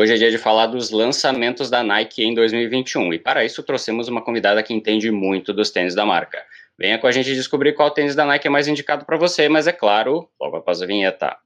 Hoje é dia de falar dos lançamentos da Nike em 2021 e para isso trouxemos uma convidada que entende muito dos tênis da marca. Venha com a gente descobrir qual tênis da Nike é mais indicado para você, mas é claro, logo após a vinheta.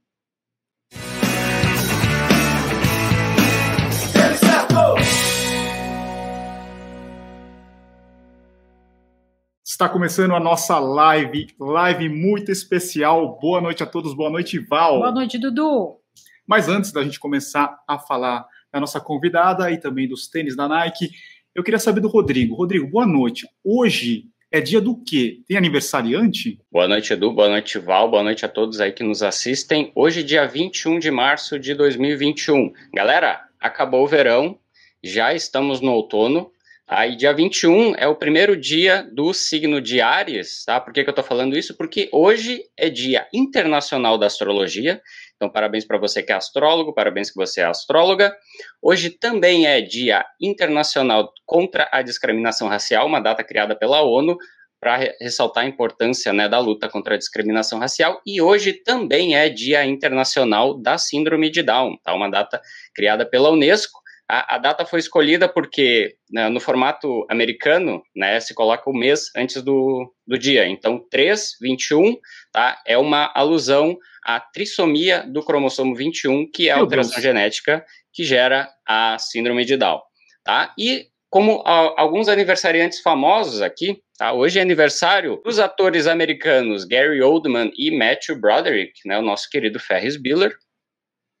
Está começando a nossa live, live muito especial. Boa noite a todos, boa noite, Val. Boa noite, Dudu. Mas antes da gente começar a falar da nossa convidada e também dos tênis da Nike, eu queria saber do Rodrigo. Rodrigo, boa noite. Hoje é dia do quê? Tem aniversariante? Boa noite, Edu. Boa noite, Val. Boa noite a todos aí que nos assistem. Hoje, dia 21 de março de 2021. Galera, acabou o verão, já estamos no outono. Aí, dia 21 é o primeiro dia do signo de Ares, tá? Por que, que eu tô falando isso? Porque hoje é Dia Internacional da Astrologia então, parabéns para você que é astrólogo, parabéns que você é astróloga. Hoje também é Dia Internacional contra a Discriminação Racial, uma data criada pela ONU para ressaltar a importância né, da luta contra a discriminação racial. E hoje também é Dia Internacional da Síndrome de Down, tá? uma data criada pela Unesco. A, a data foi escolhida porque, né, no formato americano, né, se coloca o mês antes do, do dia. Então, 3, 21, tá, é uma alusão à trissomia do cromossomo 21, que é a alteração genética que gera a síndrome de Down. Tá? E como a, alguns aniversariantes famosos aqui, tá? hoje é aniversário dos atores americanos Gary Oldman e Matthew Broderick, né, o nosso querido Ferris Bueller,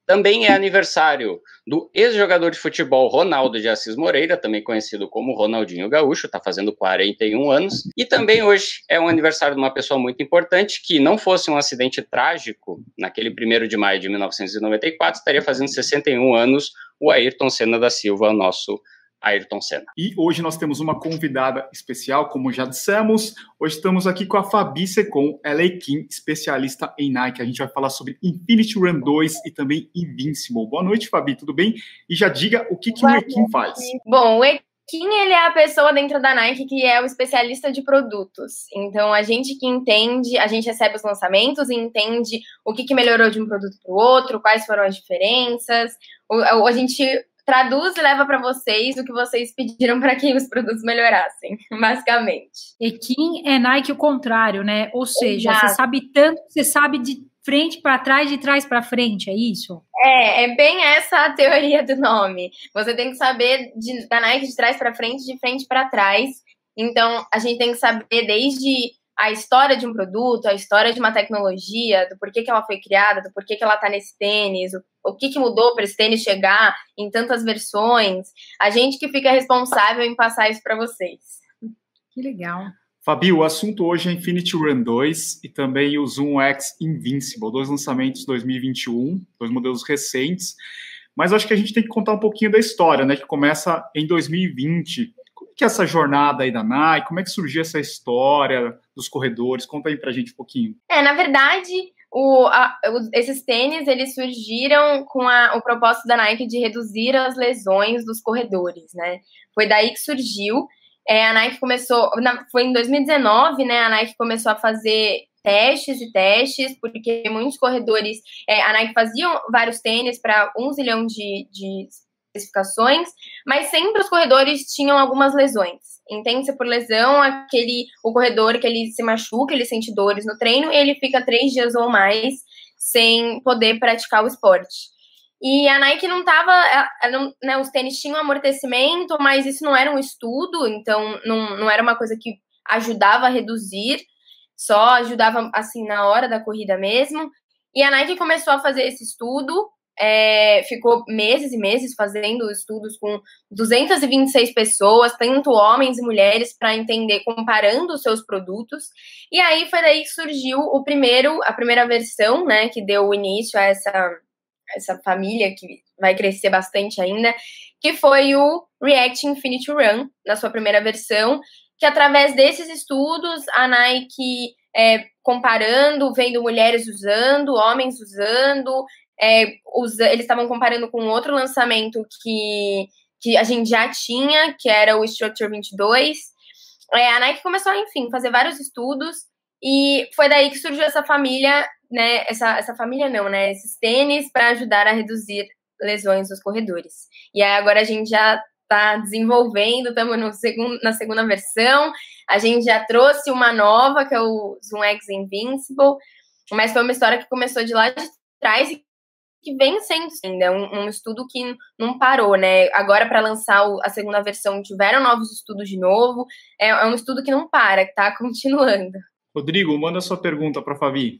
também é aniversário do ex-jogador de futebol Ronaldo de Assis Moreira, também conhecido como Ronaldinho Gaúcho, está fazendo 41 anos. E também hoje é um aniversário de uma pessoa muito importante que, não fosse um acidente trágico, naquele 1 de maio de 1994, estaria fazendo 61 anos o Ayrton Senna da Silva, nosso Ayrton Senna. E hoje nós temos uma convidada especial, como já dissemos. Hoje estamos aqui com a Fabi Secom, ela é Kim, especialista em Nike. A gente vai falar sobre Infinity Run 2 e também Invincible. Boa noite, Fabi, tudo bem? E já diga o que, que o Ekim faz. Bom, o Ekim ele é a pessoa dentro da Nike que é o especialista de produtos. Então, a gente que entende, a gente recebe os lançamentos e entende o que, que melhorou de um produto para o outro, quais foram as diferenças. a gente traduz e leva para vocês o que vocês pediram para que os produtos melhorassem, basicamente. Equim é Nike o contrário, né? Ou seja, Exato. você sabe tanto, você sabe de frente para trás, de trás para frente, é isso? É, é bem essa a teoria do nome. Você tem que saber de, da Nike de trás para frente, de frente para trás. Então, a gente tem que saber desde a história de um produto, a história de uma tecnologia, do porquê que ela foi criada, do porquê que ela está nesse tênis, o, o que, que mudou para esse tênis chegar em tantas versões. A gente que fica responsável em passar isso para vocês. Que legal. Fabi, o assunto hoje é Infinity Run 2 e também o Zoom X Invincible, dois lançamentos 2021, dois modelos recentes. Mas acho que a gente tem que contar um pouquinho da história, né? Que começa em 2020 que é essa jornada aí da Nike? Como é que surgiu essa história dos corredores? Conta aí pra gente um pouquinho. É, na verdade, o, a, esses tênis eles surgiram com a, o propósito da Nike de reduzir as lesões dos corredores, né? Foi daí que surgiu. É, a Nike começou, na, foi em 2019, né? A Nike começou a fazer testes e testes, porque muitos corredores, é, a Nike fazia vários tênis para um zilhão de, de especificações, mas sempre os corredores tinham algumas lesões. Entende-se por lesão aquele o corredor que ele se machuca, ele sente dores no treino e ele fica três dias ou mais sem poder praticar o esporte. E a Nike não estava, né, os tênis tinham amortecimento, mas isso não era um estudo, então não, não era uma coisa que ajudava a reduzir, só ajudava assim na hora da corrida mesmo. E a Nike começou a fazer esse estudo é, ficou meses e meses fazendo estudos com 226 pessoas, tanto homens e mulheres, para entender, comparando os seus produtos. E aí foi daí que surgiu o primeiro, a primeira versão, né, que deu início a essa, essa família que vai crescer bastante ainda, que foi o React Infinity Run, na sua primeira versão, que através desses estudos a Nike é, comparando, vendo mulheres usando, homens usando, é, eles estavam comparando com outro lançamento que, que a gente já tinha, que era o Structure 22. É, a Nike começou, enfim, fazer vários estudos e foi daí que surgiu essa família, né? Essa, essa família não, né? Esses tênis para ajudar a reduzir lesões dos corredores. E aí agora a gente já está desenvolvendo, estamos segundo, na segunda versão. A gente já trouxe uma nova, que é o Zoom X Invincible, mas foi uma história que começou de lá de trás e que vem sendo ainda um, um, estudo que não parou, né? Agora, para lançar o, a segunda versão, tiveram novos estudos de novo. É, é um estudo que não para, que está continuando. Rodrigo, manda sua pergunta para a Fabi.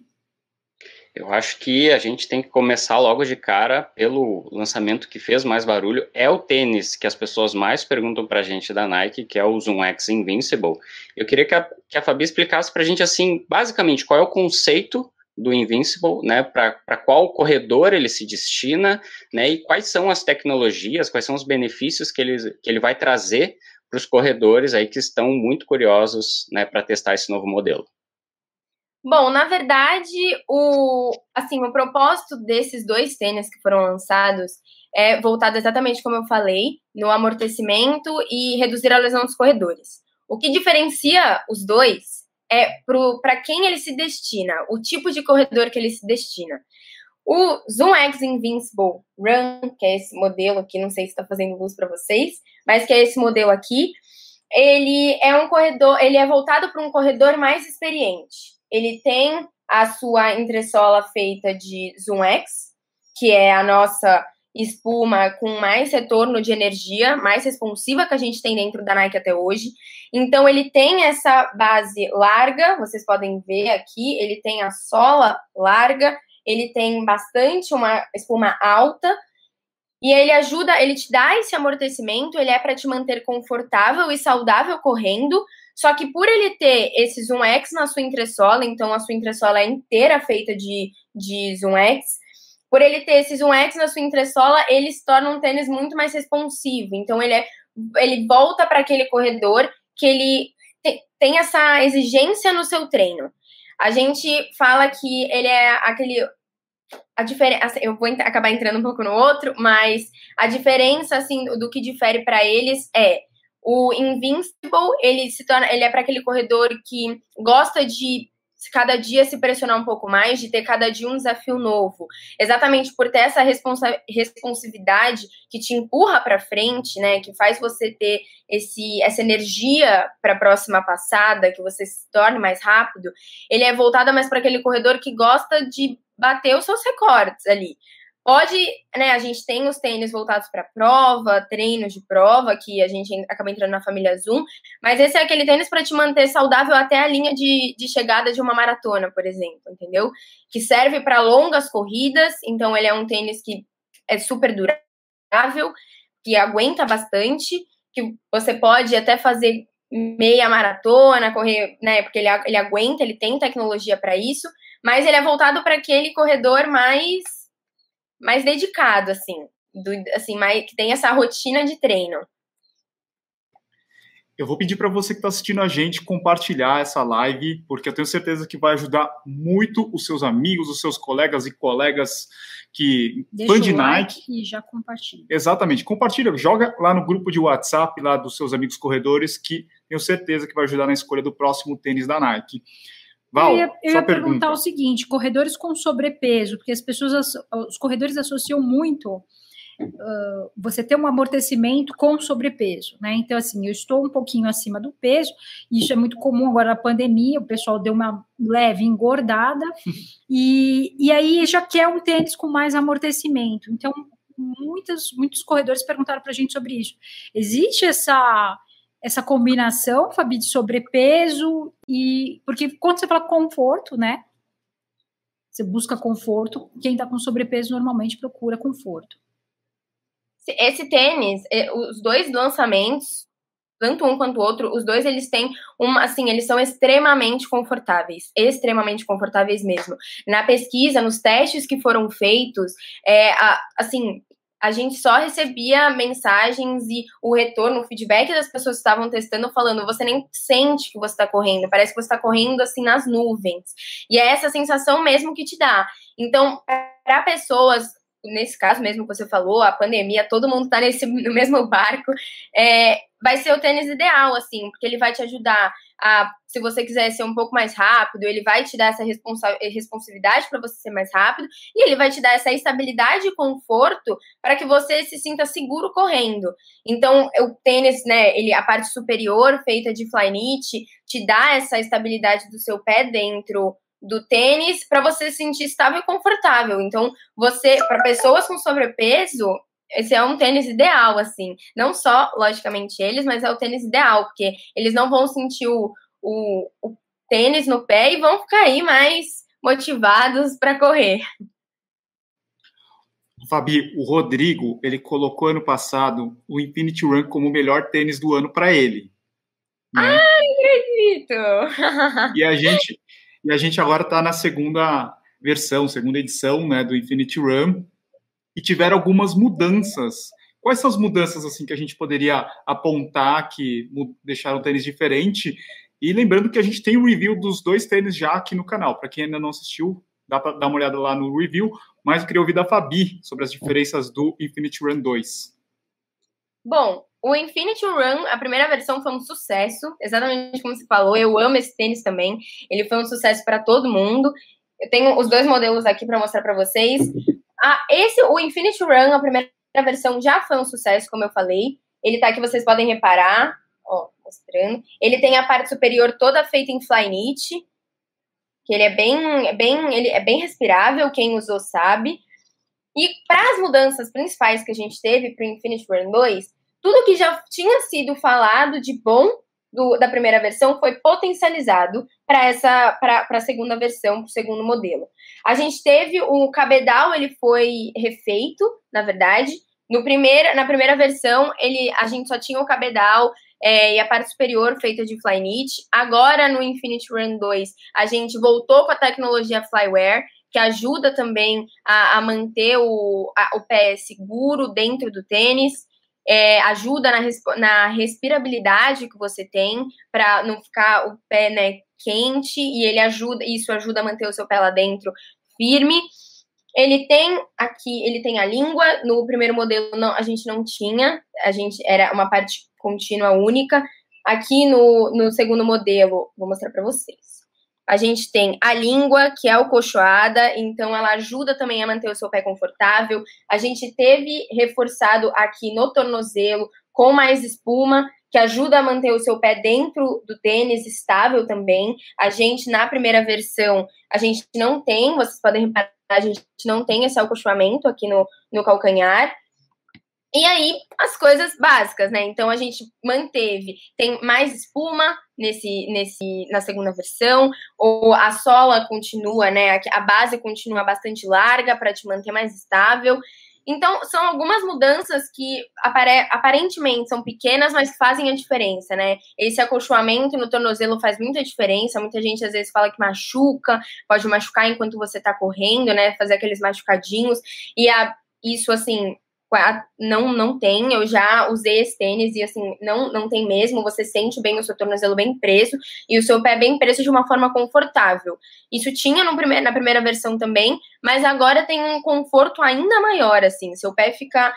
Eu acho que a gente tem que começar logo de cara pelo lançamento que fez mais barulho. É o tênis que as pessoas mais perguntam para a gente da Nike, que é o Zoom X Invincible. Eu queria que a, que a Fabi explicasse para a gente, assim, basicamente, qual é o conceito do Invincible, né, para qual corredor ele se destina, né, e quais são as tecnologias, quais são os benefícios que ele, que ele vai trazer para os corredores aí que estão muito curiosos, né, para testar esse novo modelo. Bom, na verdade, o, assim, o propósito desses dois tênis que foram lançados é voltado exatamente como eu falei, no amortecimento e reduzir a lesão dos corredores. O que diferencia os dois é para quem ele se destina, o tipo de corredor que ele se destina. O Zoom X Invincible Run, que é esse modelo aqui, não sei se está fazendo luz para vocês, mas que é esse modelo aqui, ele é um corredor, ele é voltado para um corredor mais experiente ele tem a sua entressola feita de Zoom X, que é a nossa espuma com mais retorno de energia, mais responsiva que a gente tem dentro da Nike até hoje. Então ele tem essa base larga, vocês podem ver aqui, ele tem a sola larga, ele tem bastante uma espuma alta e ele ajuda, ele te dá esse amortecimento, ele é para te manter confortável e saudável correndo, só que por ele ter esse Zoom X na sua entressola, então a sua entressola é inteira feita de, de Zoom X, por ele ter esse Zoom X na sua entressola, ele se torna um tênis muito mais responsivo. Então ele, é, ele volta para aquele corredor que ele te, tem essa exigência no seu treino. A gente fala que ele é aquele a diferença, eu vou acabar entrando um pouco no outro, mas a diferença assim do que difere para eles é o Invincible, ele se torna, ele é para aquele corredor que gosta de cada dia se pressionar um pouco mais, de ter cada dia um desafio novo. Exatamente por ter essa responsa responsividade que te empurra para frente, né, que faz você ter esse essa energia para a próxima passada, que você se torne mais rápido. Ele é voltado mais para aquele corredor que gosta de bater os seus recordes ali. Pode, né? A gente tem os tênis voltados para prova, treinos de prova, que a gente acaba entrando na família Zoom, mas esse é aquele tênis para te manter saudável até a linha de, de chegada de uma maratona, por exemplo, entendeu? Que serve para longas corridas, então ele é um tênis que é super durável, que aguenta bastante, que você pode até fazer meia maratona, correr, né? Porque ele, ele aguenta, ele tem tecnologia para isso, mas ele é voltado para aquele corredor mais mais dedicado, assim, do, assim, mais, que tem essa rotina de treino. Eu vou pedir para você que está assistindo a gente compartilhar essa live, porque eu tenho certeza que vai ajudar muito os seus amigos, os seus colegas e colegas que Deixa fã de Nike. e já compartilha. Exatamente, compartilha, joga lá no grupo de WhatsApp lá dos seus amigos corredores, que tenho certeza que vai ajudar na escolha do próximo tênis da Nike. Val, eu ia, eu ia perguntar o seguinte: corredores com sobrepeso, porque as pessoas, os corredores associam muito uh, você ter um amortecimento com sobrepeso, né? Então, assim, eu estou um pouquinho acima do peso, isso é muito comum agora na pandemia, o pessoal deu uma leve engordada, e, e aí já quer um tênis com mais amortecimento. Então, muitos, muitos corredores perguntaram para a gente sobre isso. Existe essa essa combinação, Fabi, de sobrepeso e. Porque quando você fala conforto, né? Você busca conforto. Quem está com sobrepeso normalmente procura conforto. Esse tênis, os dois lançamentos, tanto um quanto o outro, os dois eles têm uma, assim, eles são extremamente confortáveis, extremamente confortáveis mesmo. Na pesquisa, nos testes que foram feitos, é, a, assim, a gente só recebia mensagens e o retorno, o feedback das pessoas que estavam testando, falando: você nem sente que você está correndo, parece que você está correndo assim nas nuvens. E é essa sensação mesmo que te dá. Então, para pessoas nesse caso mesmo que você falou, a pandemia, todo mundo está nesse no mesmo barco, é, vai ser o tênis ideal, assim, porque ele vai te ajudar a, se você quiser ser um pouco mais rápido, ele vai te dar essa responsa responsabilidade para você ser mais rápido, e ele vai te dar essa estabilidade e conforto para que você se sinta seguro correndo. Então, o tênis, né, ele, a parte superior, feita de flyknit, te dá essa estabilidade do seu pé dentro do tênis para você se sentir estável e confortável. Então, você, para pessoas com sobrepeso, esse é um tênis ideal, assim. Não só, logicamente, eles, mas é o tênis ideal, porque eles não vão sentir o, o, o tênis no pé e vão ficar aí mais motivados para correr. Fabi, o Rodrigo, ele colocou ano passado o Infinity Run como o melhor tênis do ano para ele. Né? Ah, acredito! e a gente, e a gente agora está na segunda versão, segunda edição, né, do Infinity Run e tiveram algumas mudanças. Quais são as mudanças assim que a gente poderia apontar que deixaram o tênis diferente? E lembrando que a gente tem o review dos dois tênis já aqui no canal. Para quem ainda não assistiu, dá para dar uma olhada lá no review. Mas eu queria ouvir da Fabi sobre as diferenças do Infinity Run 2. Bom, o Infinity Run, a primeira versão foi um sucesso, exatamente como você falou. Eu amo esse tênis também. Ele foi um sucesso para todo mundo. Eu tenho os dois modelos aqui para mostrar para vocês. Ah, esse, o Infinity Run, a primeira versão, já foi um sucesso, como eu falei. Ele tá aqui, vocês podem reparar. Ó, mostrando. Ele tem a parte superior toda feita em Flyknit, que ele é bem, bem, ele é bem respirável, quem usou sabe. E para as mudanças principais que a gente teve para o Infinity Run 2, tudo que já tinha sido falado de bom do, da primeira versão foi potencializado para essa para a segunda versão, para o segundo modelo. A gente teve o cabedal, ele foi refeito, na verdade. No primeira, na primeira versão, ele a gente só tinha o cabedal é, e a parte superior feita de Flyknit. Agora, no Infinity Run 2, a gente voltou com a tecnologia Flyware, que ajuda também a, a manter o, a, o pé seguro dentro do tênis é, ajuda na, na respirabilidade que você tem para não ficar o pé né, quente e ele ajuda, isso ajuda a manter o seu pé lá dentro firme. Ele tem aqui, ele tem a língua. No primeiro modelo não, a gente não tinha, a gente era uma parte contínua única. Aqui no, no segundo modelo, vou mostrar para vocês. A gente tem a língua, que é o cochoada, então ela ajuda também a manter o seu pé confortável. A gente teve reforçado aqui no tornozelo com mais espuma, que ajuda a manter o seu pé dentro do tênis estável também. A gente, na primeira versão, a gente não tem, vocês podem reparar, a gente não tem esse acolchoamento aqui no, no calcanhar. E aí, as coisas básicas, né? Então a gente manteve, tem mais espuma nesse, nesse, na segunda versão, ou a sola continua, né? A base continua bastante larga para te manter mais estável. Então, são algumas mudanças que apare aparentemente são pequenas, mas fazem a diferença, né? Esse acolchoamento no tornozelo faz muita diferença. Muita gente às vezes fala que machuca, pode machucar enquanto você tá correndo, né? Fazer aqueles machucadinhos. E a, isso, assim, não não tem, eu já usei esse tênis e assim, não não tem mesmo, você sente bem o seu tornozelo bem preso e o seu pé bem preso de uma forma confortável. Isso tinha no primeiro, na primeira versão também, mas agora tem um conforto ainda maior assim, seu pé fica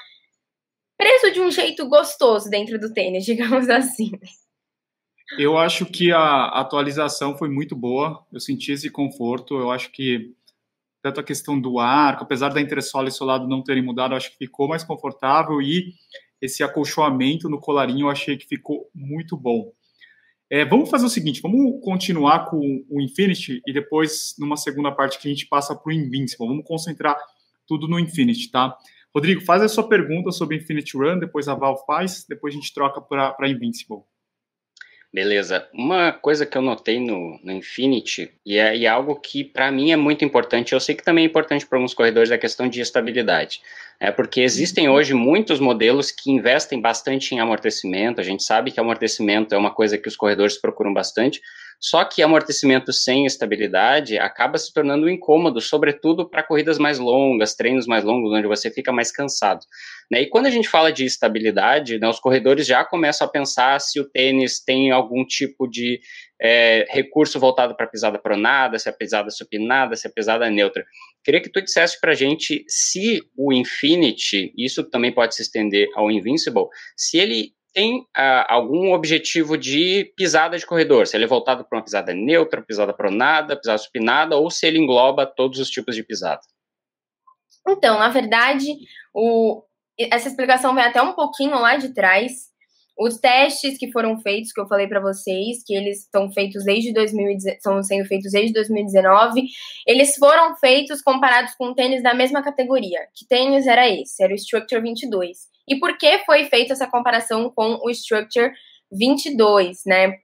preso de um jeito gostoso dentro do tênis, digamos assim. Eu acho que a atualização foi muito boa, eu senti esse conforto, eu acho que tanto a questão do arco, apesar da entressola e solado não terem mudado, acho que ficou mais confortável e esse acolchoamento no colarinho eu achei que ficou muito bom. É, vamos fazer o seguinte, vamos continuar com o Infinity e depois, numa segunda parte, que a gente passa para o Invincible. Vamos concentrar tudo no Infinity, tá? Rodrigo, faz a sua pergunta sobre Infinity Run, depois a Val faz, depois a gente troca para Invincible. Beleza. Uma coisa que eu notei no, no Infinity, e é, e é algo que para mim é muito importante, eu sei que também é importante para alguns corredores, é a questão de estabilidade. É porque existem hoje muitos modelos que investem bastante em amortecimento, a gente sabe que amortecimento é uma coisa que os corredores procuram bastante, Só que amortecimento sem estabilidade acaba se tornando um incômodo, sobretudo para corridas mais longas, treinos mais longos, onde você fica mais cansado. Né? E quando a gente fala de estabilidade, né, os corredores já começam a pensar se o tênis tem algum tipo de é, recurso voltado para pisada pronada, se é pisada supinada, se é pisada neutra. Queria que tu dissesse para a gente se o Infinity, isso também pode se estender ao Invincible, se ele tem uh, algum objetivo de pisada de corredor, se ele é voltado para uma pisada neutra, pisada pronada, pisada supinada, ou se ele engloba todos os tipos de pisada. Então, na verdade, o, essa explicação vem até um pouquinho lá de trás. Os testes que foram feitos, que eu falei para vocês, que eles estão feitos desde 2019, estão sendo feitos desde 2019, eles foram feitos comparados com tênis da mesma categoria. Que tênis era esse? Era o Structure 22. E por que foi feita essa comparação com o Structure 22, né?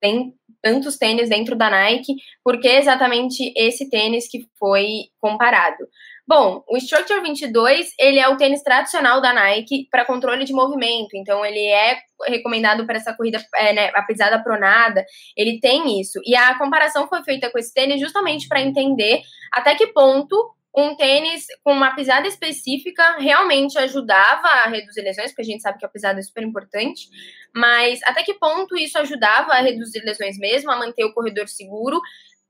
Tem tantos tênis dentro da Nike, por que exatamente esse tênis que foi comparado? Bom, o Structure 22, ele é o tênis tradicional da Nike para controle de movimento, então ele é recomendado para essa corrida, é, né, a pisada pronada, ele tem isso. E a comparação foi feita com esse tênis justamente para entender até que ponto um tênis com uma pisada específica realmente ajudava a reduzir lesões, porque a gente sabe que a pisada é super importante, mas até que ponto isso ajudava a reduzir lesões mesmo, a manter o corredor seguro,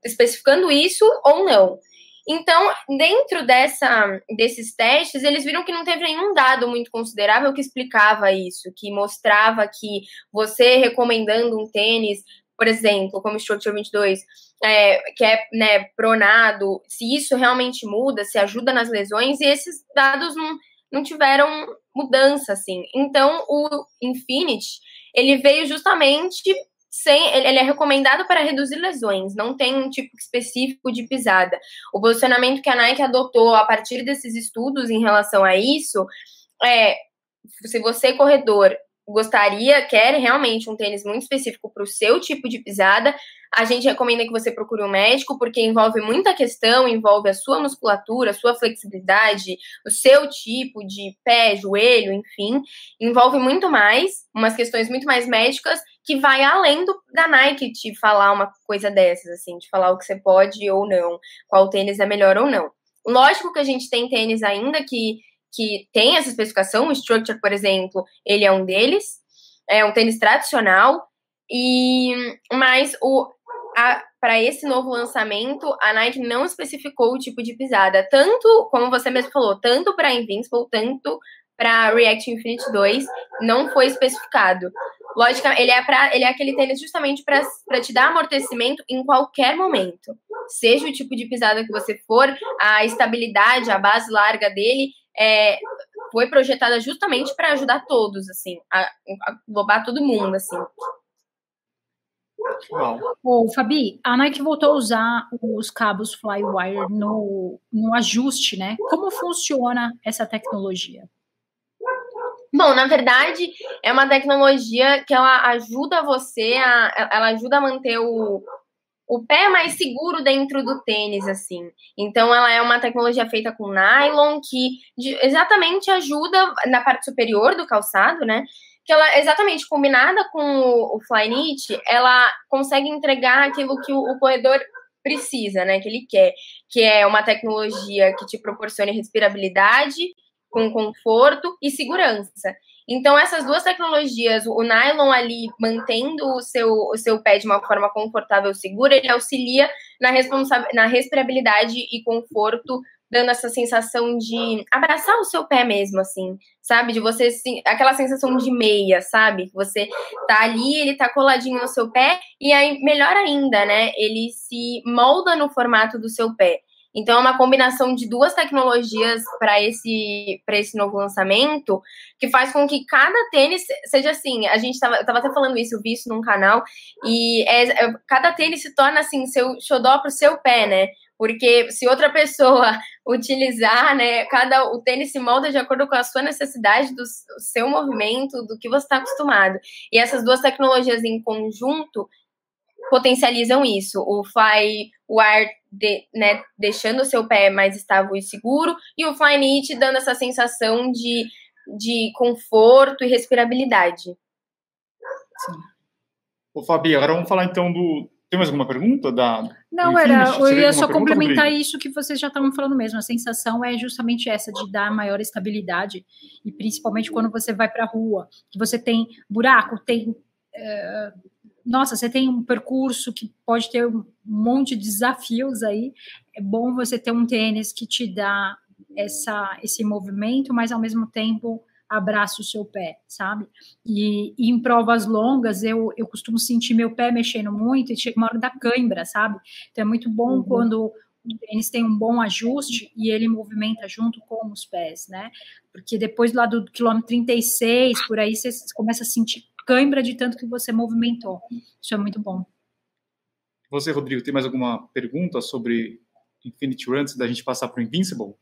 especificando isso ou não. Então, dentro dessa, desses testes, eles viram que não teve nenhum dado muito considerável que explicava isso, que mostrava que você recomendando um tênis, por exemplo, como o Structure 22, é, que é né, pronado, se isso realmente muda, se ajuda nas lesões, e esses dados não, não tiveram mudança, assim. Então, o Infinity, ele veio justamente sem, ele é recomendado para reduzir lesões, não tem um tipo específico de pisada. O posicionamento que a Nike adotou a partir desses estudos em relação a isso é se você corredor gostaria, quer realmente um tênis muito específico para o seu tipo de pisada, a gente recomenda que você procure um médico, porque envolve muita questão, envolve a sua musculatura, a sua flexibilidade, o seu tipo de pé, joelho, enfim, envolve muito mais, umas questões muito mais médicas, que vai além do, da Nike te falar uma coisa dessas, assim, de falar o que você pode ou não, qual tênis é melhor ou não. Lógico que a gente tem tênis ainda que que tem essa especificação, o Structure, por exemplo, ele é um deles, é um tênis tradicional, e mas o para esse novo lançamento, a Nike não especificou o tipo de pisada, tanto, como você mesmo falou, tanto para Invincible, tanto para React Infinite 2, não foi especificado. Lógica, ele é para ele é aquele tênis justamente para te dar amortecimento em qualquer momento. Seja o tipo de pisada que você for, a estabilidade, a base larga dele é, foi projetada justamente para ajudar todos, assim, a, a englobar todo mundo, assim. Ô, Fabi, a Nike voltou a usar os cabos Flywire no, no ajuste, né? Como funciona essa tecnologia? Bom, na verdade, é uma tecnologia que ela ajuda você a. Ela ajuda a manter o, o pé é mais seguro dentro do tênis, assim. Então, ela é uma tecnologia feita com nylon que exatamente ajuda na parte superior do calçado, né? Que ela, exatamente combinada com o, o Flyknit, ela consegue entregar aquilo que o, o corredor precisa, né? Que ele quer, que é uma tecnologia que te proporcione respirabilidade com conforto e segurança. Então, essas duas tecnologias, o nylon ali mantendo o seu, o seu pé de uma forma confortável e segura, ele auxilia na, na respirabilidade e conforto, dando essa sensação de abraçar o seu pé mesmo, assim, sabe? De você, aquela sensação de meia, sabe? Você tá ali, ele tá coladinho no seu pé, e aí, melhor ainda, né? Ele se molda no formato do seu pé. Então, é uma combinação de duas tecnologias para esse, esse novo lançamento, que faz com que cada tênis seja assim. A gente estava tava até falando isso, eu vi isso num canal, e é, é, cada tênis se torna assim, seu xodó para o seu pé, né? Porque se outra pessoa utilizar, né, cada o tênis se molda de acordo com a sua necessidade, do seu movimento, do que você está acostumado. E essas duas tecnologias em conjunto potencializam isso. O Fly Wire de, né, deixando o seu pé mais estável e seguro, e o Flyknit dando essa sensação de, de conforto e respirabilidade. Sim. Ô, Fabi, agora vamos falar então do, Tem mais alguma pergunta da? Não, era. Eu ia só complementar Rodrigo? isso que vocês já estavam falando mesmo. A sensação é justamente essa de dar maior estabilidade e principalmente quando você vai para a rua, que você tem buraco, tem é, nossa, você tem um percurso que pode ter um monte de desafios aí. É bom você ter um tênis que te dá essa, esse movimento, mas ao mesmo tempo abraça o seu pé, sabe? E, e, em provas longas eu, eu costumo sentir meu pé mexendo muito e chega uma hora da cãibra, sabe? Então é muito bom uhum. quando o tênis tem um bom ajuste e ele movimenta junto com os pés, né? Porque depois lá do quilômetro 36, por aí, você começa a sentir cãibra de tanto que você movimentou. Isso é muito bom. Você, Rodrigo, tem mais alguma pergunta sobre Infinity Run antes da gente passar para o Invincible?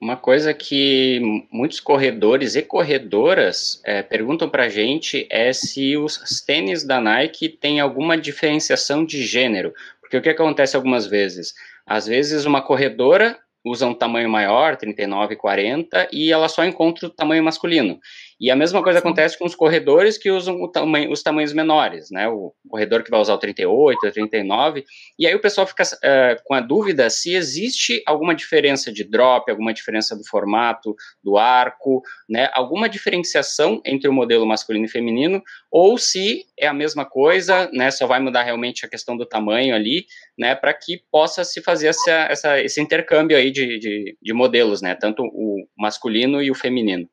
Uma coisa que muitos corredores e corredoras é, perguntam para a gente é se os tênis da Nike têm alguma diferenciação de gênero. Porque o que acontece algumas vezes? Às vezes uma corredora usa um tamanho maior, 39, 40, e ela só encontra o tamanho masculino. E a mesma coisa acontece com os corredores que usam tamanho, os tamanhos menores, né? O corredor que vai usar o 38, o 39. E aí o pessoal fica uh, com a dúvida se existe alguma diferença de drop, alguma diferença do formato, do arco, né? Alguma diferenciação entre o modelo masculino e feminino, ou se é a mesma coisa, né? Só vai mudar realmente a questão do tamanho ali, né? Para que possa se fazer essa, essa, esse intercâmbio aí de, de, de modelos, né? Tanto o masculino e o feminino.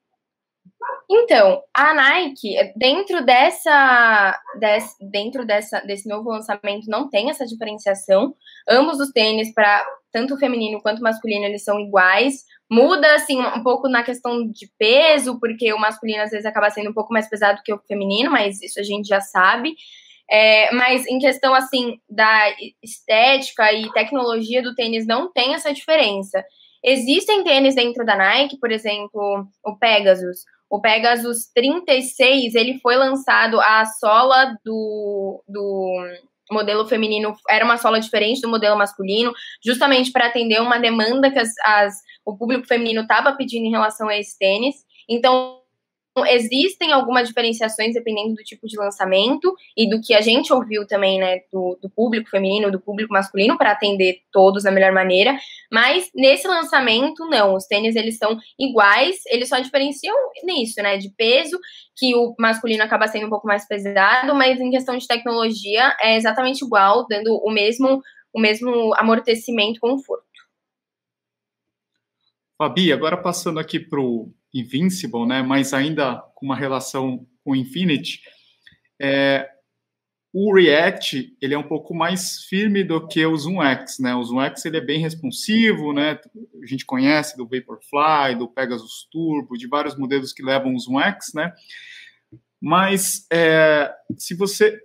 Então, a Nike, dentro dessa, desse, dentro dessa, desse novo lançamento, não tem essa diferenciação. Ambos os tênis, para tanto feminino quanto masculino, eles são iguais. Muda, assim, um pouco na questão de peso, porque o masculino às vezes acaba sendo um pouco mais pesado que o feminino, mas isso a gente já sabe. É, mas em questão, assim, da estética e tecnologia do tênis, não tem essa diferença. Existem tênis dentro da Nike, por exemplo, o Pegasus. O Pegasus 36, ele foi lançado, a sola do, do modelo feminino era uma sola diferente do modelo masculino, justamente para atender uma demanda que as, as o público feminino estava pedindo em relação a esse tênis. Então, existem algumas diferenciações dependendo do tipo de lançamento e do que a gente ouviu também, né, do, do público feminino, do público masculino, para atender todos da melhor maneira. Mas nesse lançamento, não. Os tênis eles são iguais, eles só diferenciam nisso, né, de peso, que o masculino acaba sendo um pouco mais pesado, mas em questão de tecnologia é exatamente igual, dando o mesmo, o mesmo amortecimento, conforto. Fabi, agora passando aqui para o Invincible, né, mas ainda com uma relação com Infinity, é, o React ele é um pouco mais firme do que o Zoom X, né? O Zoom X ele é bem responsivo, né? A gente conhece do Vaporfly, do Pegasus Turbo, de vários modelos que levam o Zoom X, né? Mas é, se você,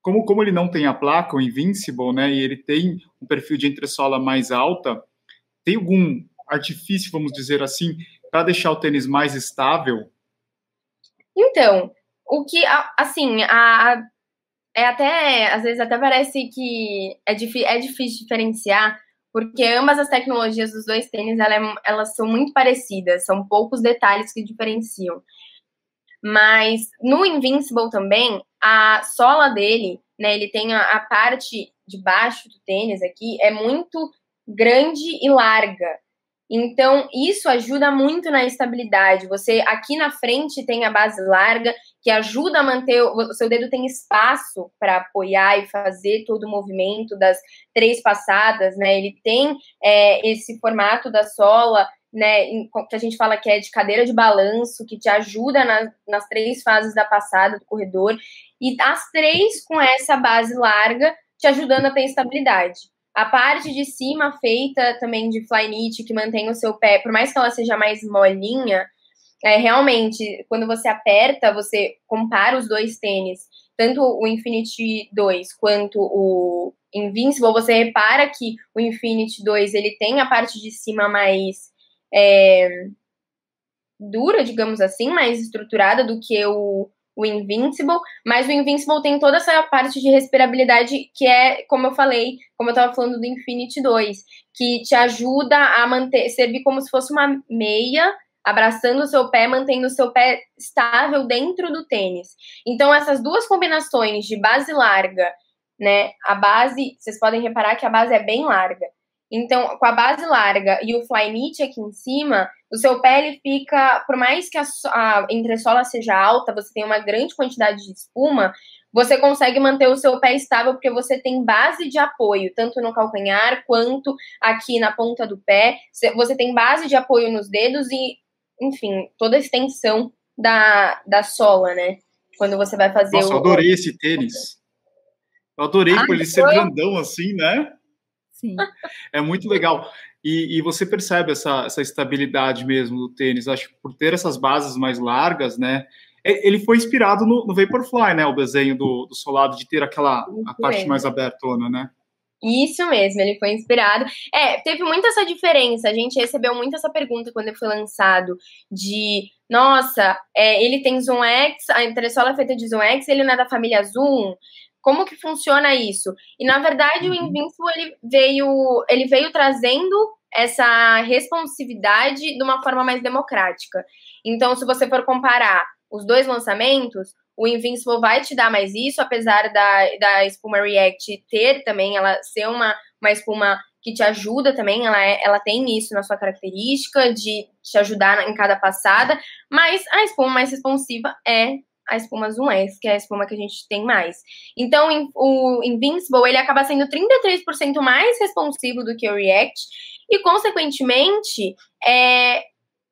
como como ele não tem a placa, o Invincible, né? E ele tem um perfil de entressola mais alta, tem algum artifício, vamos dizer assim, para deixar o tênis mais estável? Então, o que, assim, a, é até, às vezes até parece que é, é difícil diferenciar, porque ambas as tecnologias dos dois tênis, ela é, elas são muito parecidas, são poucos detalhes que diferenciam. Mas no Invincible também, a sola dele, né, ele tem a, a parte de baixo do tênis aqui, é muito grande e larga. Então, isso ajuda muito na estabilidade. Você aqui na frente tem a base larga, que ajuda a manter o seu dedo tem espaço para apoiar e fazer todo o movimento das três passadas, né? Ele tem é, esse formato da sola, né? Que a gente fala que é de cadeira de balanço, que te ajuda na, nas três fases da passada do corredor, e as três com essa base larga, te ajudando a ter estabilidade. A parte de cima feita também de fly knit, que mantém o seu pé, por mais que ela seja mais molinha, é, realmente, quando você aperta, você compara os dois tênis, tanto o Infinity 2 quanto o Invincible, você repara que o Infinity 2 ele tem a parte de cima mais é, dura, digamos assim, mais estruturada do que o o Invincible, mas o Invincible tem toda essa parte de respirabilidade que é, como eu falei, como eu estava falando do Infinity 2, que te ajuda a manter, servir como se fosse uma meia, abraçando o seu pé, mantendo o seu pé estável dentro do tênis. Então, essas duas combinações de base larga né? A base, vocês podem reparar que a base é bem larga. Então, com a base larga e o Flyknit aqui em cima, o seu pé ele fica, por mais que a, a entressola seja alta, você tem uma grande quantidade de espuma, você consegue manter o seu pé estável porque você tem base de apoio, tanto no calcanhar quanto aqui na ponta do pé. Você tem base de apoio nos dedos e, enfim, toda a extensão da, da sola, né? Quando você vai fazer Nossa, o. Nossa, eu adorei esse tênis. Eu adorei ah, por ele ser grandão assim, né? Sim. É muito legal. E, e, você percebe essa, essa estabilidade mesmo do tênis. Acho que por ter essas bases mais largas, né? Ele foi inspirado no, no Vaporfly, né? O desenho do, do solado de ter aquela a parte mais abertona, né? Isso mesmo, ele foi inspirado. É, teve muita essa diferença. A gente recebeu muito essa pergunta quando ele foi lançado: de nossa, é, ele tem Zoom X, a entressola é feita de Zoom X, ele não é da família Zoom. Como que funciona isso? E na verdade o uhum. Invincible ele veio, ele veio trazendo essa responsividade de uma forma mais democrática. Então, se você for comparar os dois lançamentos, o Invincible vai te dar mais isso, apesar da, da espuma React ter também, ela ser uma, uma espuma que te ajuda também, ela, é, ela tem isso na sua característica de te ajudar em cada passada, mas a espuma mais responsiva é a espuma Zoom S, que é a espuma que a gente tem mais. Então, o Invincible, ele acaba sendo 33% mais responsivo do que o React, e, consequentemente, é,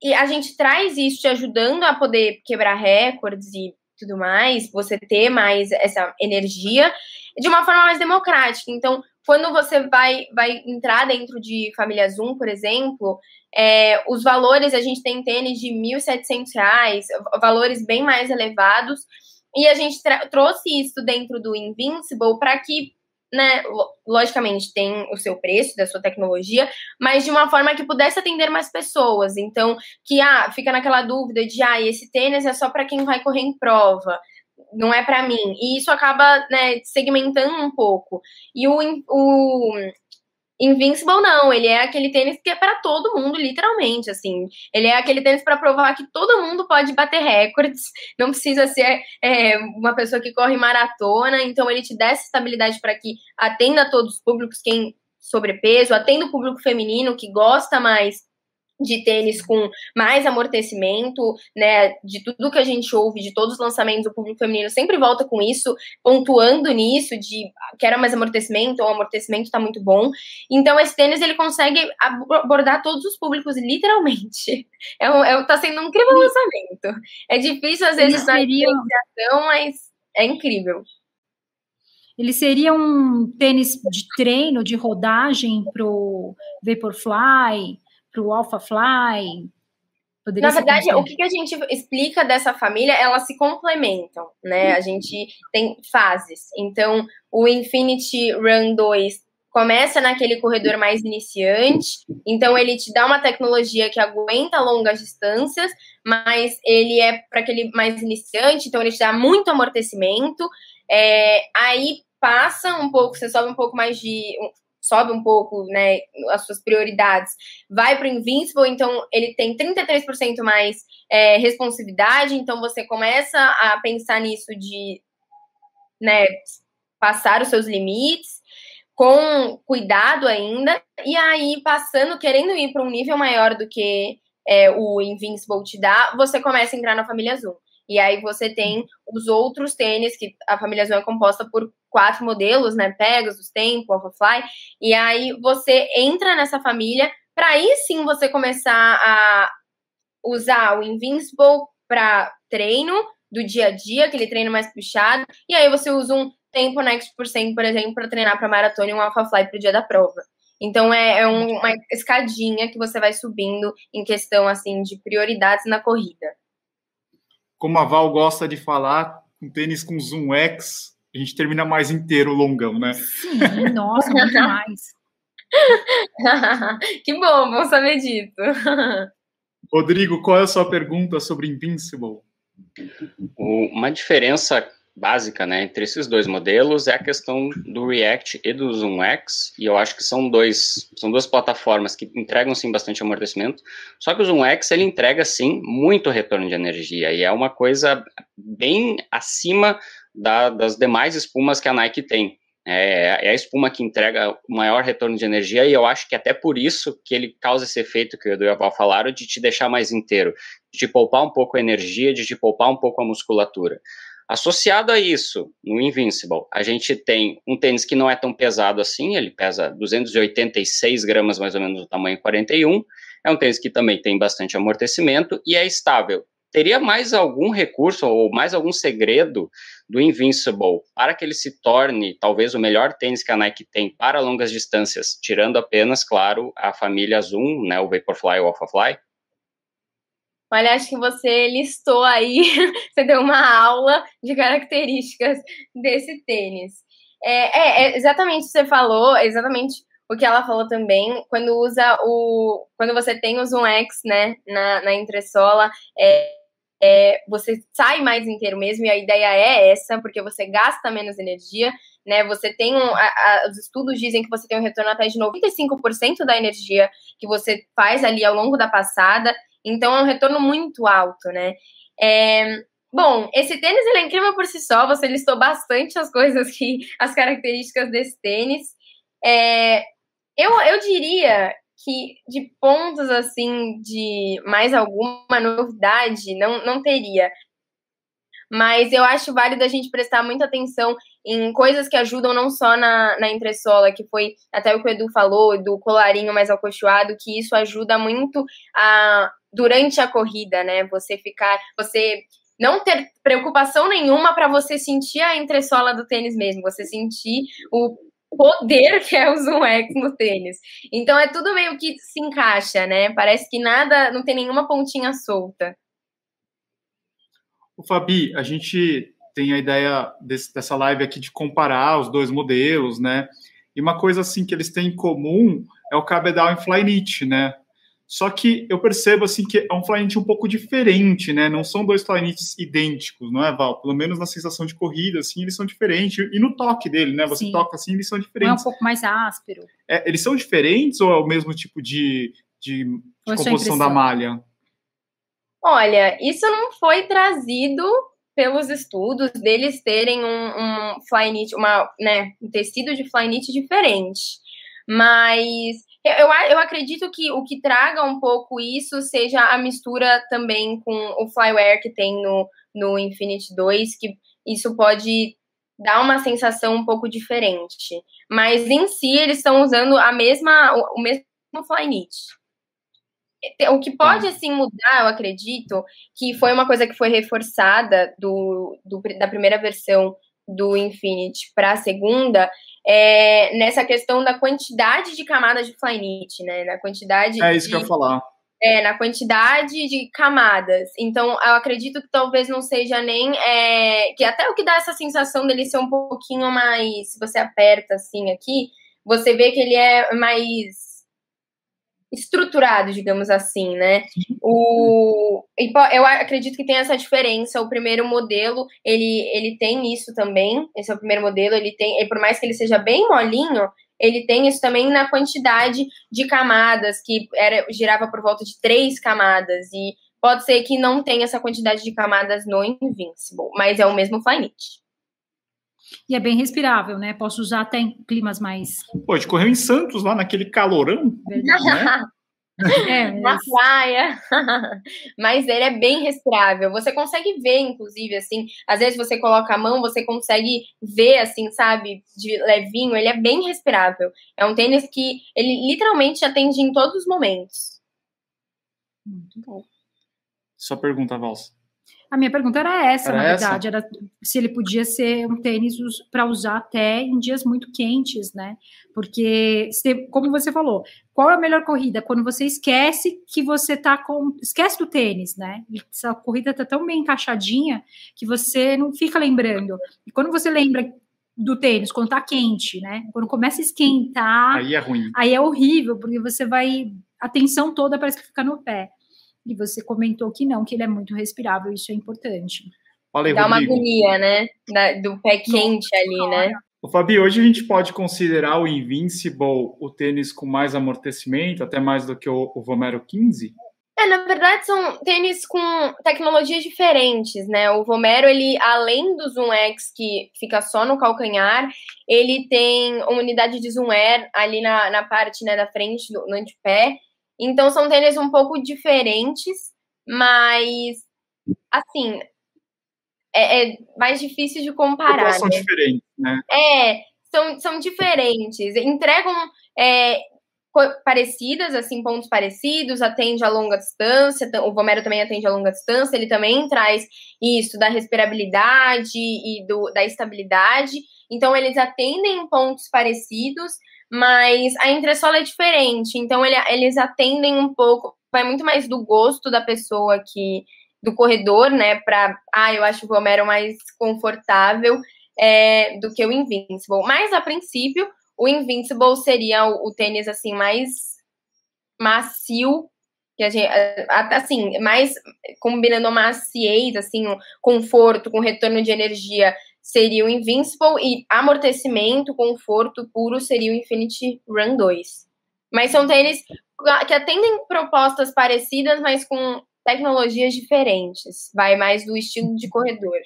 e a gente traz isso te ajudando a poder quebrar recordes e tudo mais, você ter mais essa energia de uma forma mais democrática. Então, quando você vai, vai entrar dentro de família Zoom, por exemplo, é, os valores, a gente tem tênis de R$ 1.700, valores bem mais elevados, e a gente trouxe isso dentro do Invincible para que né, logicamente tem o seu preço da sua tecnologia, mas de uma forma que pudesse atender mais pessoas. Então, que ah, fica naquela dúvida de ah, esse tênis é só para quem vai correr em prova, não é para mim. E isso acaba né, segmentando um pouco. E o, o Invincible não, ele é aquele tênis que é para todo mundo, literalmente, assim. Ele é aquele tênis para provar que todo mundo pode bater recordes, não precisa ser é, uma pessoa que corre maratona, então ele te dá essa estabilidade para que atenda todos os públicos, quem sobrepeso, atenda o público feminino que gosta mais de tênis com mais amortecimento, né? De tudo que a gente ouve, de todos os lançamentos, o público feminino sempre volta com isso, pontuando nisso, de quero mais amortecimento, ou o amortecimento está muito bom. Então, esse tênis ele consegue abordar todos os públicos, literalmente. É, um, é tá sendo um incrível lançamento. É difícil, às vezes, na diferenciação, mas é incrível. Ele seria um tênis de treino, de rodagem para o Vaporfly, para o AlphaFly? Poderia Na verdade, o que a gente explica dessa família, elas se complementam, né? A gente tem fases. Então, o Infinity Run 2 começa naquele corredor mais iniciante, então ele te dá uma tecnologia que aguenta longas distâncias, mas ele é para aquele mais iniciante, então ele te dá muito amortecimento. É, aí passa um pouco, você sobe um pouco mais de sobe um pouco, né, as suas prioridades, vai para o Invincible, então ele tem 33% mais é, responsividade, então você começa a pensar nisso de, né, passar os seus limites, com cuidado ainda, e aí passando, querendo ir para um nível maior do que é, o Invincible te dá, você começa a entrar na família Zoom. E aí você tem os outros tênis, que a família Zoom é composta por quatro modelos, né? Pegasus, Tempo, AlphaFly. E aí você entra nessa família para aí sim você começar a usar o Invincible para treino do dia a dia, aquele treino mais puxado. E aí você usa um Tempo Next por 100, por exemplo, para treinar para maratona e um AlphaFly para o dia da prova. Então é, é um, uma escadinha que você vai subindo em questão assim de prioridades na corrida como a Val gosta de falar, um tênis com Zoom X, a gente termina mais inteiro o longão, né? Sim, nossa, muito mais. que bom, bom saber disso. Rodrigo, qual é a sua pergunta sobre Invincible? Uma diferença básica né, entre esses dois modelos é a questão do React e do ZoomX, e eu acho que são, dois, são duas plataformas que entregam sim bastante amortecimento, só que o ZoomX ele entrega sim muito retorno de energia, e é uma coisa bem acima da, das demais espumas que a Nike tem. É, é, a espuma que entrega o maior retorno de energia e eu acho que até por isso que ele causa esse efeito que o Edu e a Val falaram de te deixar mais inteiro, de te poupar um pouco a energia, de te poupar um pouco a musculatura. Associado a isso, no Invincible, a gente tem um tênis que não é tão pesado assim, ele pesa 286 gramas, mais ou menos, do tamanho 41. É um tênis que também tem bastante amortecimento e é estável. Teria mais algum recurso ou mais algum segredo do Invincible para que ele se torne talvez o melhor tênis que a Nike tem para longas distâncias, tirando apenas, claro, a família Zoom, né, o Vaporfly ou Alphafly? Olha, acho que você listou aí, você deu uma aula de características desse tênis. É, é, é exatamente o que você falou, exatamente o que ela falou também, quando usa o. Quando você tem o Zoom X, né, na, na entressola, é, é, você sai mais inteiro mesmo, e a ideia é essa, porque você gasta menos energia, né? Você tem um. A, a, os estudos dizem que você tem um retorno até de 95% da energia que você faz ali ao longo da passada. Então é um retorno muito alto, né? É, bom, esse tênis ele é incrível por si só. Você listou bastante as coisas que, as características desse tênis. É, eu, eu diria que de pontos assim de mais alguma novidade não, não teria. Mas eu acho válido a gente prestar muita atenção em coisas que ajudam não só na, na entressola, que foi até o que o Edu falou, do colarinho mais acolchoado, que isso ajuda muito a, durante a corrida, né? Você ficar, você não ter preocupação nenhuma para você sentir a entressola do tênis mesmo, você sentir o poder que é o Zoom X no tênis. Então é tudo meio que se encaixa, né? Parece que nada, não tem nenhuma pontinha solta. O Fabi, a gente tem a ideia desse, dessa live aqui de comparar os dois modelos, né? E uma coisa assim que eles têm em comum é o cabedal em Flyknit, né? Só que eu percebo assim que é um Flyknit um pouco diferente, né? Não são dois Flyknits idênticos, não é, Val? Pelo menos na sensação de corrida, assim, eles são diferentes. E no toque dele, né? Você Sim. toca assim, eles são diferentes. Não é um pouco mais áspero. É, eles são diferentes ou é o mesmo tipo de, de, de composição da malha? Olha, isso não foi trazido pelos estudos deles terem um, um Flyknit, uma, né, um tecido de Flyknit diferente. Mas eu, eu acredito que o que traga um pouco isso seja a mistura também com o flyware que tem no, no Infinity 2, que isso pode dar uma sensação um pouco diferente. Mas em si eles estão usando a mesma o, o mesmo Flyknit. O que pode assim mudar, eu acredito, que foi uma coisa que foi reforçada do, do da primeira versão do Infinity para a segunda, é, nessa questão da quantidade de camadas de Flyknit, né? Na quantidade. É isso de, que eu ia falar. É, na quantidade de camadas. Então, eu acredito que talvez não seja nem. É, que até o que dá essa sensação dele ser um pouquinho mais. Se você aperta assim aqui, você vê que ele é mais estruturado, digamos assim, né? O, eu acredito que tem essa diferença. O primeiro modelo, ele, ele tem isso também. Esse é o primeiro modelo, ele tem, e por mais que ele seja bem molinho, ele tem isso também na quantidade de camadas, que era, girava por volta de três camadas. E pode ser que não tenha essa quantidade de camadas no Invincible, mas é o mesmo Flyknit. E é bem respirável, né? Posso usar até em climas mais. Pô, de correu em Santos, lá naquele calorão. Verdade. Né? É, na praia. mas ele é bem respirável. Você consegue ver, inclusive, assim, às vezes você coloca a mão, você consegue ver, assim, sabe, de levinho. Ele é bem respirável. É um tênis que ele literalmente atende em todos os momentos. Muito bom. Só pergunta, Valsa. A minha pergunta era essa, era na verdade, essa? era se ele podia ser um tênis para usar até em dias muito quentes, né? Porque, como você falou, qual é a melhor corrida? Quando você esquece que você tá com. Esquece do tênis, né? Essa corrida tá tão bem encaixadinha que você não fica lembrando. E quando você lembra do tênis, quando tá quente, né? Quando começa a esquentar. Aí é ruim. Aí é horrível, porque você vai. A tensão toda parece que fica no pé. E você comentou que não, que ele é muito respirável, isso é importante. Aí, Dá Rodrigo. uma agonia, né? Da, do pé quente ali, né? O Fabi, hoje a gente pode considerar o Invincible o tênis com mais amortecimento, até mais do que o, o Vomero 15? É, na verdade são tênis com tecnologias diferentes, né? O Vomero, ele, além do Zoom X, que fica só no calcanhar, ele tem uma unidade de Zoom Air ali na, na parte né, da frente, do, no antepé. Então são tênis um pouco diferentes, mas, assim, é, é mais difícil de comparar. São né? diferentes, né? É, são, são diferentes. Entregam é, parecidas, assim, pontos parecidos, atende a longa distância, o Vomero também atende a longa distância, ele também traz isso da respirabilidade e do, da estabilidade, então eles atendem pontos parecidos, mas a entressola é diferente, então ele, eles atendem um pouco, vai muito mais do gosto da pessoa que do corredor, né, para, ah, eu acho o Vomero mais confortável é, do que o Invincible, mas a princípio o Invincible seria o, o tênis assim mais macio que a gente, assim, mais combinando maciez, assim, conforto com retorno de energia seria o Invincible e amortecimento, conforto puro seria o Infinity Run 2. Mas são tênis que atendem propostas parecidas, mas com tecnologias diferentes. Vai mais do estilo de corredor.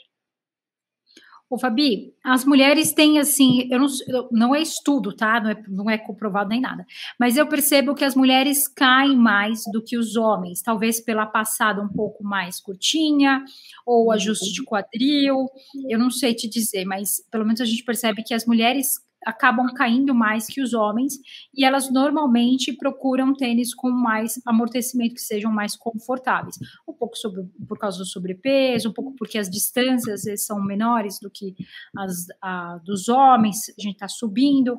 Ô, Fabi, as mulheres têm assim, eu não, não é estudo, tá? Não é, não é comprovado nem nada. Mas eu percebo que as mulheres caem mais do que os homens, talvez pela passada um pouco mais curtinha, ou ajuste de quadril. Eu não sei te dizer, mas pelo menos a gente percebe que as mulheres acabam caindo mais que os homens e elas normalmente procuram tênis com mais amortecimento, que sejam mais confortáveis. Um pouco sobre, por causa do sobrepeso, um pouco porque as distâncias são menores do que as a, dos homens, a gente está subindo.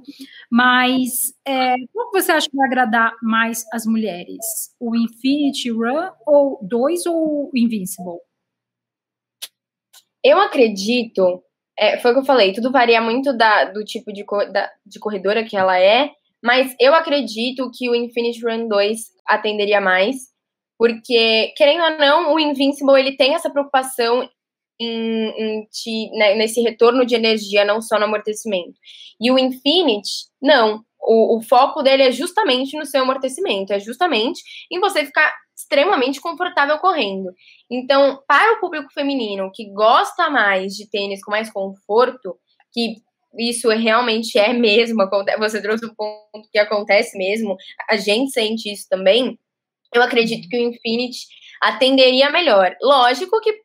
Mas é, qual você acha que vai agradar mais as mulheres? O Infinity Run ou 2 ou o Invincible? Eu acredito é, foi o que eu falei, tudo varia muito da, do tipo de, da, de corredora que ela é, mas eu acredito que o Infinity Run 2 atenderia mais, porque, querendo ou não, o Invincible ele tem essa preocupação em, em te, né, nesse retorno de energia, não só no amortecimento. E o Infinity, não. O, o foco dele é justamente no seu amortecimento, é justamente em você ficar extremamente confortável correndo. Então, para o público feminino que gosta mais de tênis com mais conforto, que isso realmente é mesmo, você trouxe um ponto que acontece mesmo, a gente sente isso também, eu acredito que o Infinity atenderia melhor. Lógico que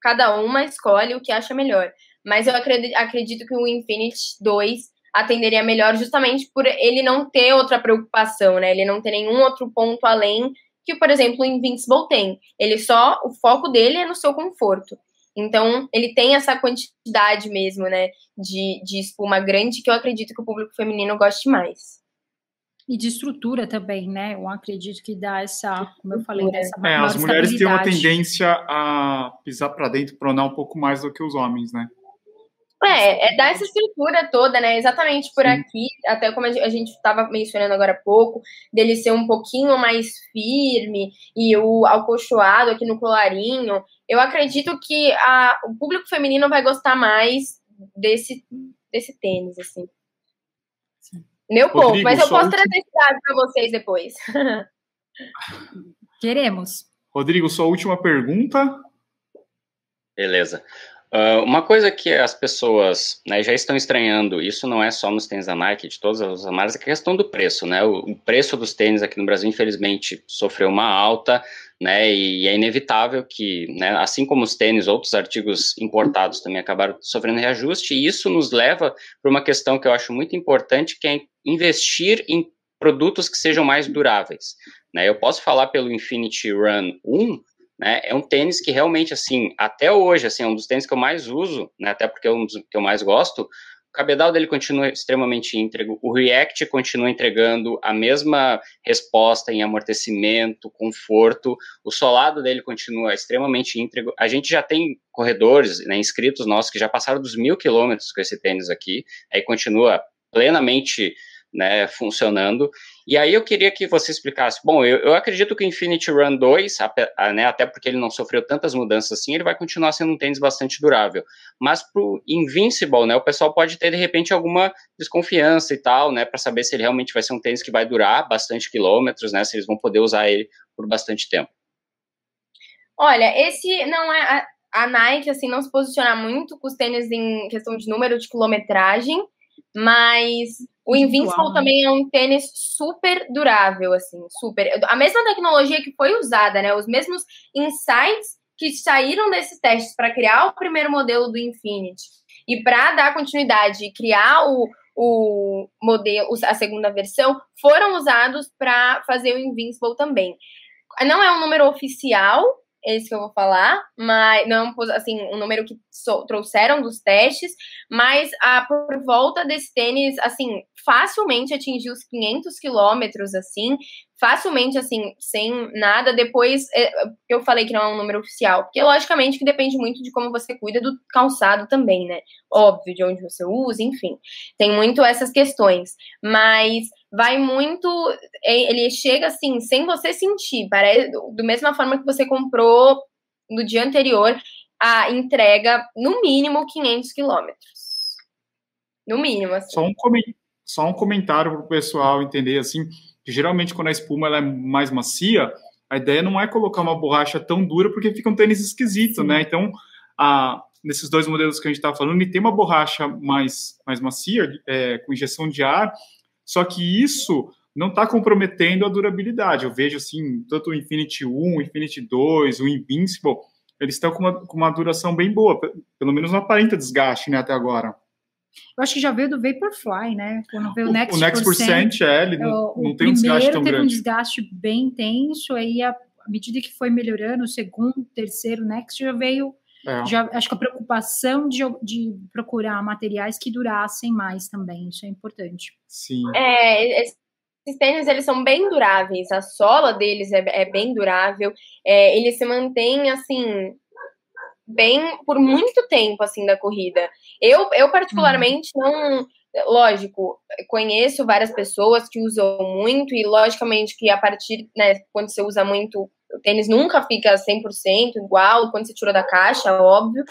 cada uma escolhe o que acha melhor, mas eu acredito, acredito que o Infinity 2 atenderia melhor justamente por ele não ter outra preocupação, né? Ele não ter nenhum outro ponto além que, por exemplo, o Invincible tem. Ele só, o foco dele é no seu conforto. Então, ele tem essa quantidade mesmo, né, de, de espuma grande que eu acredito que o público feminino goste mais. E de estrutura também, né? Eu acredito que dá essa, como eu falei, dessa é, As mulheres têm uma tendência a pisar para dentro, pronar um pouco mais do que os homens, né? É, é dar essa estrutura toda, né? Exatamente por Sim. aqui, até como a gente estava mencionando agora há pouco, dele ser um pouquinho mais firme e o alcochoado aqui no colarinho. Eu acredito que a, o público feminino vai gostar mais desse, desse tênis, assim. Sim. Meu ponto, mas eu posso trazer esse dado para vocês depois. Queremos. Rodrigo, sua última pergunta. Beleza. Uh, uma coisa que as pessoas né, já estão estranhando, isso não é só nos tênis da Nike, de todas as marcas, é a questão do preço, né? O, o, preço dos tênis aqui no Brasil, infelizmente, sofreu uma alta, né? E, é inevitável que, né, assim como os tênis, outros artigos importados também acabaram sofrendo reajuste, e isso nos leva para uma questão que eu acho muito importante, que é investir em produtos que sejam mais duráveis. Né? Eu posso falar pelo Infinity Run 1, né? É um tênis que realmente, assim, até hoje, assim, é um dos tênis que eu mais uso, né? Até porque é um dos que eu mais gosto. O cabedal dele continua extremamente íntegro, o React continua entregando a mesma resposta em amortecimento, conforto, o solado dele continua extremamente íntegro. A gente já tem corredores, né, inscritos nossos que já passaram dos mil quilômetros com esse tênis aqui, aí continua plenamente né, funcionando. E aí eu queria que você explicasse. Bom, eu, eu acredito que o Infinity Run 2, a, né, até porque ele não sofreu tantas mudanças assim, ele vai continuar sendo um tênis bastante durável. Mas para o Invincible, né, o pessoal pode ter de repente alguma desconfiança e tal, né, para saber se ele realmente vai ser um tênis que vai durar bastante quilômetros, né, se eles vão poder usar ele por bastante tempo. Olha, esse não é. A, a Nike, assim, não se posiciona muito com os tênis em questão de número de quilometragem, mas o Invincible né? também é um tênis super durável, assim, super. A mesma tecnologia que foi usada, né? Os mesmos insights que saíram desses testes para criar o primeiro modelo do Infinity e para dar continuidade e criar o, o modelo, a segunda versão, foram usados para fazer o Invincible também. Não é um número oficial, esse que eu vou falar, mas não assim, um número que so, trouxeram dos testes, mas a por volta desse tênis, assim, facilmente atingiu os 500 quilômetros, assim, facilmente, assim, sem nada. Depois, é, eu falei que não é um número oficial, porque logicamente que depende muito de como você cuida do calçado também, né? Óbvio, de onde você usa, enfim. Tem muito essas questões. Mas vai muito. Ele chega assim, sem você sentir. Parece, do mesma forma que você comprou no dia anterior, a entrega, no mínimo, 500 quilômetros. No mínimo, assim. Só um, só um comentário para o pessoal entender, assim que geralmente quando a espuma ela é mais macia, a ideia não é colocar uma borracha tão dura porque fica um tênis esquisito, né? Então, a, nesses dois modelos que a gente está falando, ele tem uma borracha mais, mais macia, é, com injeção de ar, só que isso não está comprometendo a durabilidade. Eu vejo, assim, tanto o Infinity 1, o Infinity 2, o Invincible, eles estão com uma, com uma duração bem boa, pelo menos não aparenta desgaste, né, até agora. Eu acho que já veio do Vaporfly, né? Quando veio o Next, o Next Percent, é, ele não, não tem um desgaste tão teve grande. um desgaste bem intenso, aí à medida que foi melhorando, o segundo, terceiro Next já veio é. Já, acho que a preocupação de, de, procurar materiais que durassem mais também, isso é importante. Sim. É, esses tênis, eles são bem duráveis, a sola deles é, é bem durável, é, ele se mantém, assim, bem por muito tempo assim da corrida. Eu, eu particularmente não, lógico, conheço várias pessoas que usam muito e logicamente que a partir, né, quando você usa muito, o tênis nunca fica 100% igual quando você tira da caixa, óbvio.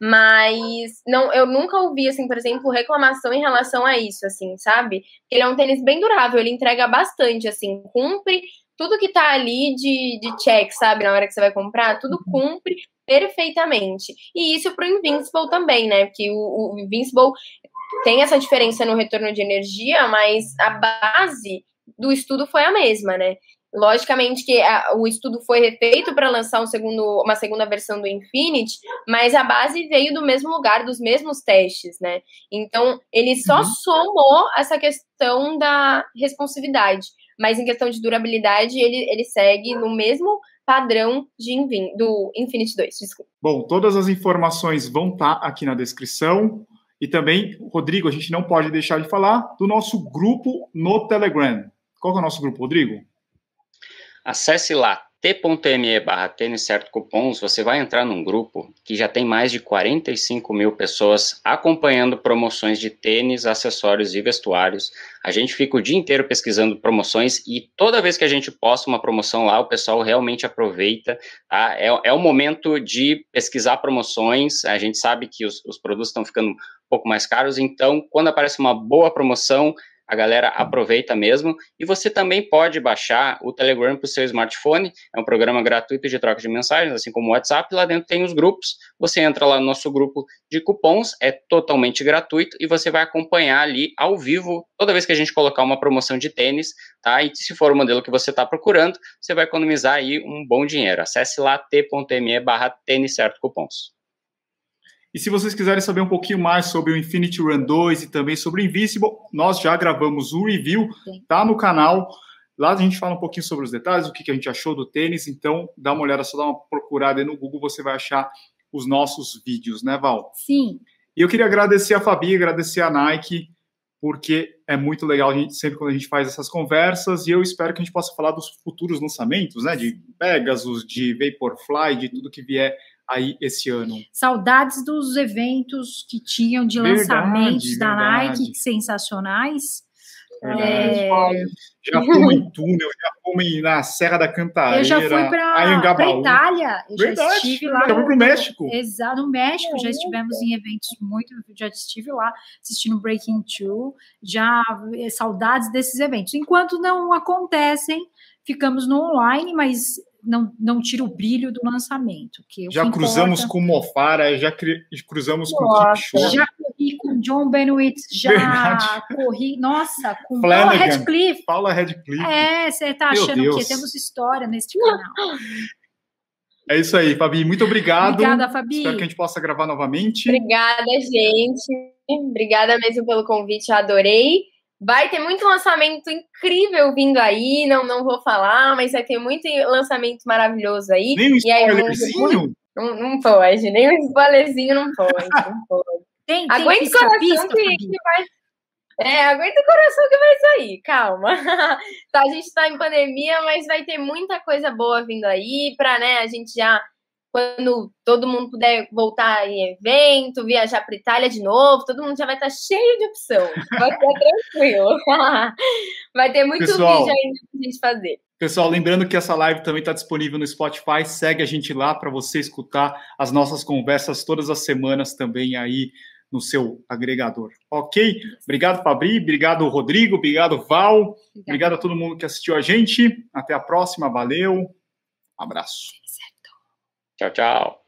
Mas não, eu nunca ouvi, assim, por exemplo, reclamação em relação a isso, assim, sabe? Ele é um tênis bem durável, ele entrega bastante, assim, cumpre tudo que tá ali de, de check, sabe? Na hora que você vai comprar, tudo uhum. cumpre perfeitamente. E isso para o Invincible também, né? Porque o, o Invincible tem essa diferença no retorno de energia, mas a base do estudo foi a mesma, né? Logicamente que a, o estudo foi refeito para lançar um segundo, uma segunda versão do Infinity, mas a base veio do mesmo lugar, dos mesmos testes, né? Então, ele só uhum. somou essa questão da responsividade. Mas em questão de durabilidade, ele, ele segue no mesmo padrão de Invin, do Infinity 2, desculpa. Bom, todas as informações vão estar tá aqui na descrição. E também, Rodrigo, a gente não pode deixar de falar do nosso grupo no Telegram. Qual é o nosso grupo, Rodrigo? Acesse lá t.me barra tênis certo cupons, você vai entrar num grupo que já tem mais de 45 mil pessoas acompanhando promoções de tênis, acessórios e vestuários. A gente fica o dia inteiro pesquisando promoções e toda vez que a gente posta uma promoção lá, o pessoal realmente aproveita. Tá? É, é o momento de pesquisar promoções. A gente sabe que os, os produtos estão ficando um pouco mais caros, então quando aparece uma boa promoção, a galera aproveita mesmo. E você também pode baixar o Telegram para o seu smartphone, é um programa gratuito de troca de mensagens, assim como o WhatsApp. Lá dentro tem os grupos, você entra lá no nosso grupo de cupons, é totalmente gratuito e você vai acompanhar ali ao vivo toda vez que a gente colocar uma promoção de tênis, tá? E se for o modelo que você está procurando, você vai economizar aí um bom dinheiro. Acesse lá t.me barra tênis certo cupons. E se vocês quiserem saber um pouquinho mais sobre o Infinity Run 2 e também sobre o Invisible, nós já gravamos o review, tá no canal. Lá a gente fala um pouquinho sobre os detalhes, o que, a gente achou do tênis, então dá uma olhada, só dá uma procurada aí no Google, você vai achar os nossos vídeos, né, Val? Sim. E eu queria agradecer a Fabi, agradecer a Nike, porque é muito legal a gente, sempre quando a gente faz essas conversas, e eu espero que a gente possa falar dos futuros lançamentos, né, de Pegasus, de Vaporfly, de tudo que vier aí esse ano. Saudades dos eventos que tinham de verdade, lançamentos da Nike, sensacionais. É... Já fomos em túnel, já fomos na Serra da Cantareira. Eu já fui para Itália. Eu Verdade, já estive lá. Já fui para o México. Exato, no México. Já estivemos em eventos muito. Já estive lá assistindo Breaking Two. Já eh, saudades desses eventos. Enquanto não acontecem, ficamos no online, mas não, não tira o brilho do lançamento. Que já cruzamos importa... com Mofara, já cruzamos nossa, com Já corri com John Benwitz, já Verdade. corri, nossa, com Flanagan, Paula Radcliffe. Paula Radcliffe. É, você está achando que temos história neste canal. É isso aí, Fabi. Muito obrigado. Obrigada, Fabi. Espero que a gente possa gravar novamente. Obrigada, gente. Obrigada mesmo pelo convite, eu adorei. Vai ter muito lançamento incrível vindo aí, não, não vou falar, mas vai ter muito lançamento maravilhoso aí. Nem um spoilerzinho? Não, não pode, nem um spoilerzinho não pode. Não pode. Tem, tem Aguenta o coração que, que vai. É, aguenta o coração que vai sair, calma. tá, a gente tá em pandemia, mas vai ter muita coisa boa vindo aí pra, né, a gente já quando todo mundo puder voltar em evento, viajar para Itália de novo, todo mundo já vai estar tá cheio de opção. Vai ficar tranquilo. vai ter muito Pessoal, vídeo ainda para a gente fazer. Pessoal, lembrando que essa live também está disponível no Spotify. Segue a gente lá para você escutar as nossas conversas todas as semanas também aí no seu agregador. Ok? Obrigado, Fabri. Obrigado, Rodrigo. Obrigado, Val. Obrigado. obrigado a todo mundo que assistiu a gente. Até a próxima. Valeu. Um abraço. Tchau, tchau.